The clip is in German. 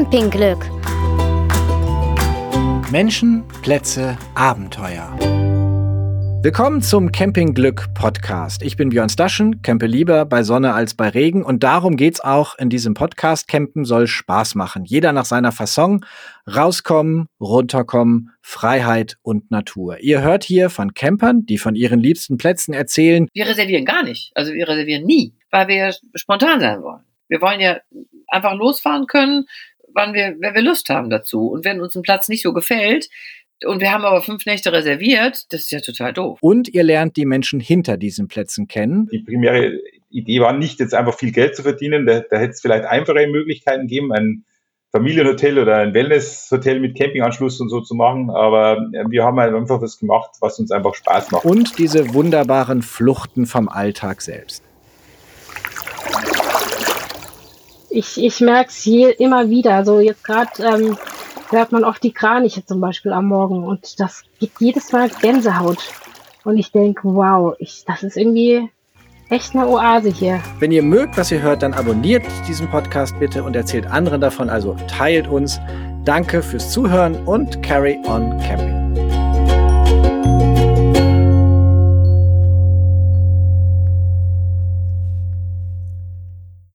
Campingglück. Menschen, Plätze, Abenteuer. Willkommen zum Campingglück Podcast. Ich bin Björn Staschen, campe lieber bei Sonne als bei Regen und darum geht's auch in diesem Podcast. Campen soll Spaß machen. Jeder nach seiner Fasson. Rauskommen, runterkommen, Freiheit und Natur. Ihr hört hier von Campern, die von ihren liebsten Plätzen erzählen. Wir reservieren gar nicht. Also wir reservieren nie, weil wir spontan sein wollen. Wir wollen ja einfach losfahren können, wann wir, wenn wir Lust haben dazu. Und wenn uns ein Platz nicht so gefällt, und wir haben aber fünf Nächte reserviert, das ist ja total doof. Und ihr lernt die Menschen hinter diesen Plätzen kennen. Die primäre Idee war nicht, jetzt einfach viel Geld zu verdienen. Da, da hätte es vielleicht einfache Möglichkeiten gegeben, ein Familienhotel oder ein Wellnesshotel mit Campinganschluss und so zu machen. Aber wir haben halt einfach was gemacht, was uns einfach Spaß macht. Und diese wunderbaren Fluchten vom Alltag selbst. Ich, ich merke es immer wieder. Also jetzt gerade ähm, hört man oft die Kraniche zum Beispiel am Morgen und das gibt jedes Mal Gänsehaut. Und ich denke, wow, ich, das ist irgendwie echt eine Oase hier. Wenn ihr mögt, was ihr hört, dann abonniert diesen Podcast bitte und erzählt anderen davon, also teilt uns. Danke fürs Zuhören und carry on camping.